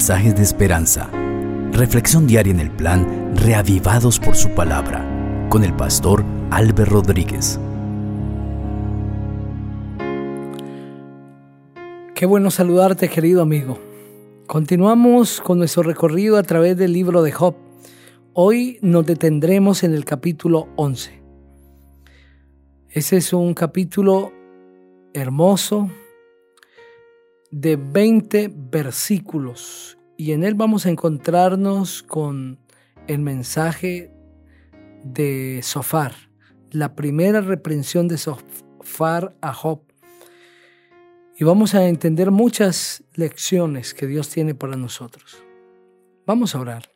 mensajes de esperanza. Reflexión diaria en el plan Reavivados por su palabra con el pastor Álvaro Rodríguez. Qué bueno saludarte querido amigo. Continuamos con nuestro recorrido a través del libro de Job. Hoy nos detendremos en el capítulo 11. Ese es un capítulo hermoso, de 20 versículos y en él vamos a encontrarnos con el mensaje de Sofar, la primera reprensión de Sofar a Job. Y vamos a entender muchas lecciones que Dios tiene para nosotros. Vamos a orar.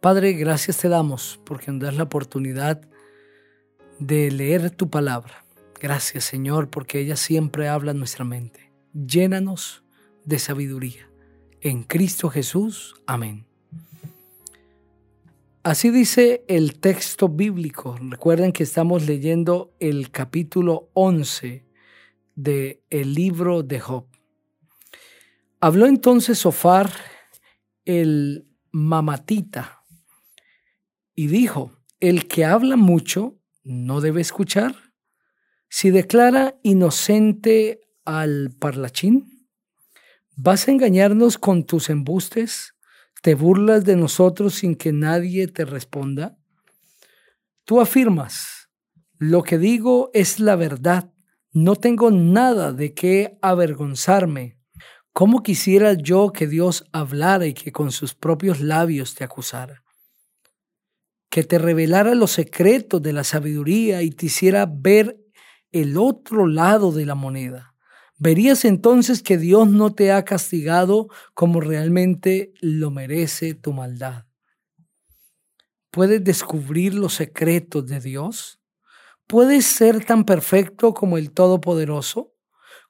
Padre, gracias te damos porque nos das la oportunidad de leer tu palabra. Gracias Señor porque ella siempre habla en nuestra mente llénanos de sabiduría. En Cristo Jesús. Amén. Así dice el texto bíblico. Recuerden que estamos leyendo el capítulo 11 del el libro de Job. Habló entonces Sofar el mamatita y dijo, el que habla mucho no debe escuchar. Si declara inocente al parlachín? ¿Vas a engañarnos con tus embustes? ¿Te burlas de nosotros sin que nadie te responda? Tú afirmas, lo que digo es la verdad, no tengo nada de qué avergonzarme. ¿Cómo quisiera yo que Dios hablara y que con sus propios labios te acusara? Que te revelara los secretos de la sabiduría y te hiciera ver el otro lado de la moneda verías entonces que Dios no te ha castigado como realmente lo merece tu maldad. ¿Puedes descubrir los secretos de Dios? ¿Puedes ser tan perfecto como el Todopoderoso?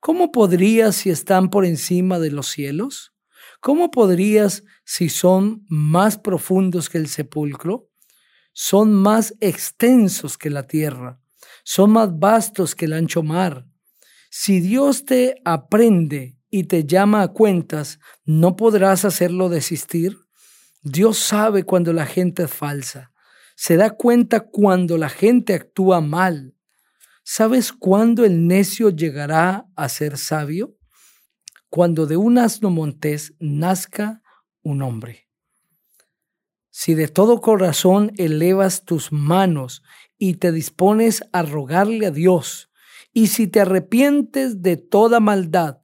¿Cómo podrías si están por encima de los cielos? ¿Cómo podrías si son más profundos que el sepulcro? Son más extensos que la tierra, son más vastos que el ancho mar si Dios te aprende y te llama a cuentas, ¿no podrás hacerlo desistir? Dios sabe cuando la gente es falsa. Se da cuenta cuando la gente actúa mal. ¿Sabes cuándo el necio llegará a ser sabio? Cuando de un asno montés nazca un hombre. Si de todo corazón elevas tus manos y te dispones a rogarle a Dios, y si te arrepientes de toda maldad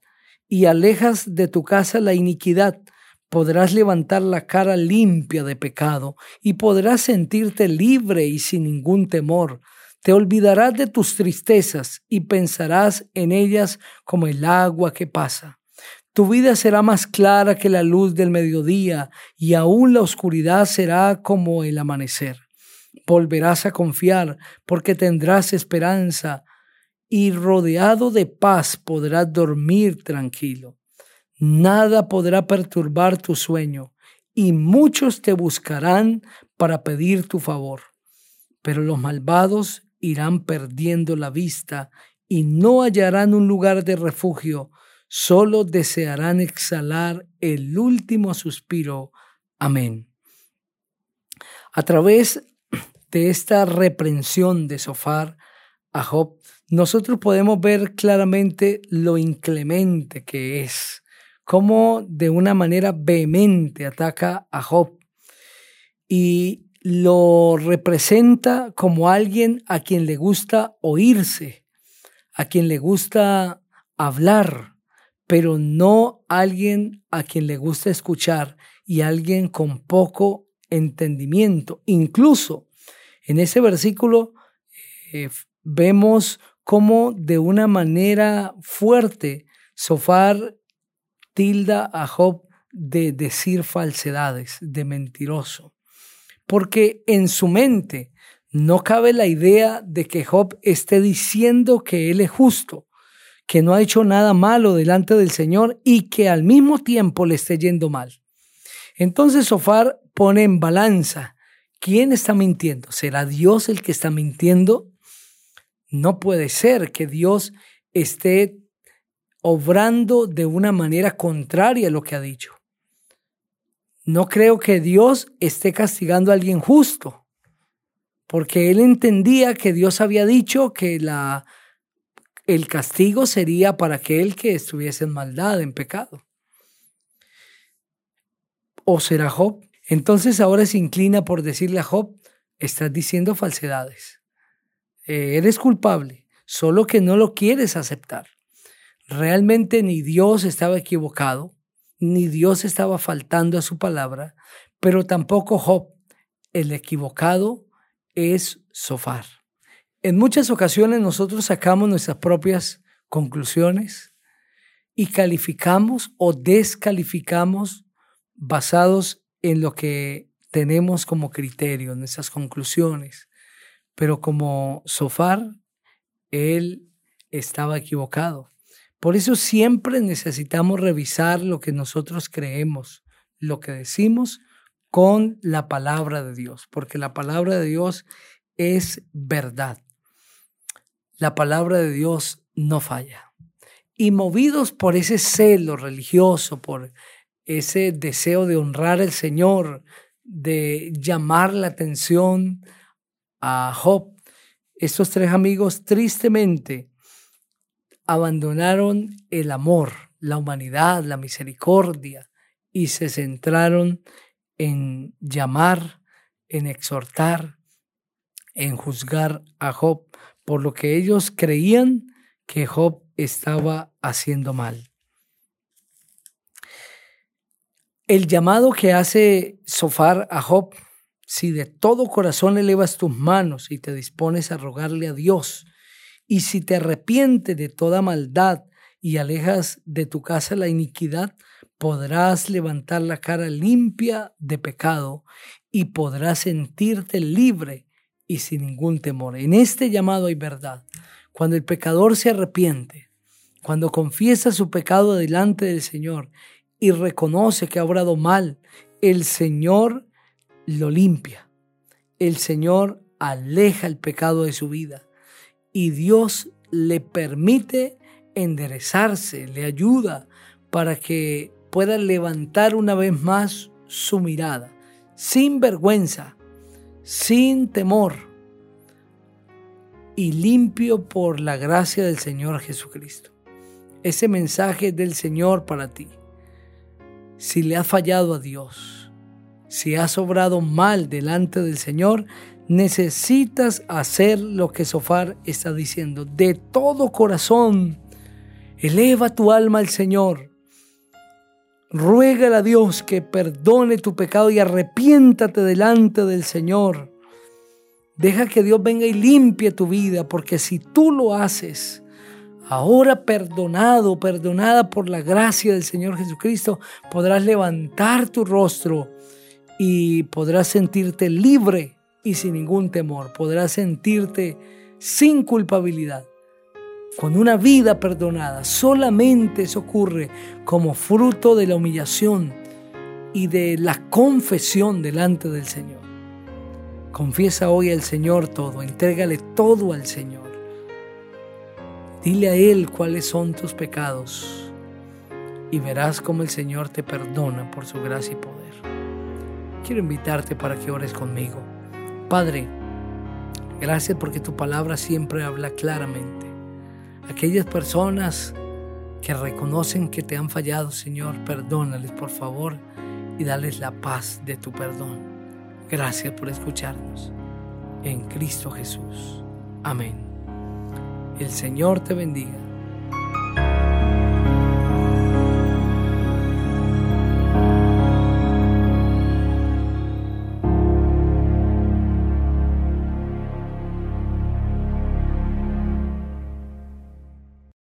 y alejas de tu casa la iniquidad, podrás levantar la cara limpia de pecado y podrás sentirte libre y sin ningún temor. Te olvidarás de tus tristezas y pensarás en ellas como el agua que pasa. Tu vida será más clara que la luz del mediodía y aún la oscuridad será como el amanecer. Volverás a confiar porque tendrás esperanza y rodeado de paz podrás dormir tranquilo. Nada podrá perturbar tu sueño y muchos te buscarán para pedir tu favor. Pero los malvados irán perdiendo la vista y no hallarán un lugar de refugio, solo desearán exhalar el último suspiro. Amén. A través de esta reprensión de Sofar a Job, nosotros podemos ver claramente lo inclemente que es, cómo de una manera vehemente ataca a Job y lo representa como alguien a quien le gusta oírse, a quien le gusta hablar, pero no alguien a quien le gusta escuchar y alguien con poco entendimiento. Incluso en ese versículo eh, vemos cómo de una manera fuerte Sofar tilda a Job de decir falsedades, de mentiroso. Porque en su mente no cabe la idea de que Job esté diciendo que él es justo, que no ha hecho nada malo delante del Señor y que al mismo tiempo le esté yendo mal. Entonces Sofar pone en balanza, ¿quién está mintiendo? ¿Será Dios el que está mintiendo? No puede ser que Dios esté obrando de una manera contraria a lo que ha dicho. no creo que Dios esté castigando a alguien justo, porque él entendía que Dios había dicho que la, el castigo sería para aquel que estuviese en maldad, en pecado. ¿O será Job? Entonces ahora se inclina por decirle a Job, estás diciendo falsedades. Eh, eres culpable, solo que no lo quieres aceptar. Realmente ni Dios estaba equivocado, ni Dios estaba faltando a su palabra, pero tampoco Job. El equivocado es Sofar. En muchas ocasiones nosotros sacamos nuestras propias conclusiones y calificamos o descalificamos basados en lo que tenemos como criterio, nuestras conclusiones. Pero como Sofar, él estaba equivocado. Por eso siempre necesitamos revisar lo que nosotros creemos, lo que decimos con la palabra de Dios, porque la palabra de Dios es verdad. La palabra de Dios no falla. Y movidos por ese celo religioso, por ese deseo de honrar al Señor, de llamar la atención a Job, estos tres amigos tristemente abandonaron el amor, la humanidad, la misericordia y se centraron en llamar, en exhortar, en juzgar a Job por lo que ellos creían que Job estaba haciendo mal. El llamado que hace Sofar a Job, si de todo corazón elevas tus manos y te dispones a rogarle a Dios, y si te arrepientes de toda maldad y alejas de tu casa la iniquidad, podrás levantar la cara limpia de pecado y podrás sentirte libre y sin ningún temor. En este llamado hay verdad. Cuando el pecador se arrepiente, cuando confiesa su pecado delante del Señor y reconoce que ha obrado mal, el Señor lo limpia. El Señor aleja el pecado de su vida y Dios le permite enderezarse, le ayuda para que pueda levantar una vez más su mirada, sin vergüenza, sin temor y limpio por la gracia del Señor Jesucristo. Ese mensaje del Señor para ti. Si le has fallado a Dios, si has obrado mal delante del Señor, necesitas hacer lo que Sofar está diciendo. De todo corazón, eleva tu alma al Señor. Ruégale a Dios que perdone tu pecado y arrepiéntate delante del Señor. Deja que Dios venga y limpie tu vida, porque si tú lo haces, ahora perdonado, perdonada por la gracia del Señor Jesucristo, podrás levantar tu rostro y podrás sentirte libre y sin ningún temor. Podrás sentirte sin culpabilidad, con una vida perdonada. Solamente eso ocurre como fruto de la humillación y de la confesión delante del Señor. Confiesa hoy al Señor todo, entrégale todo al Señor. Dile a Él cuáles son tus pecados y verás cómo el Señor te perdona por su gracia y poder. Quiero invitarte para que ores conmigo. Padre, gracias porque tu palabra siempre habla claramente. Aquellas personas que reconocen que te han fallado, Señor, perdónales por favor y dales la paz de tu perdón. Gracias por escucharnos. En Cristo Jesús. Amén. El Señor te bendiga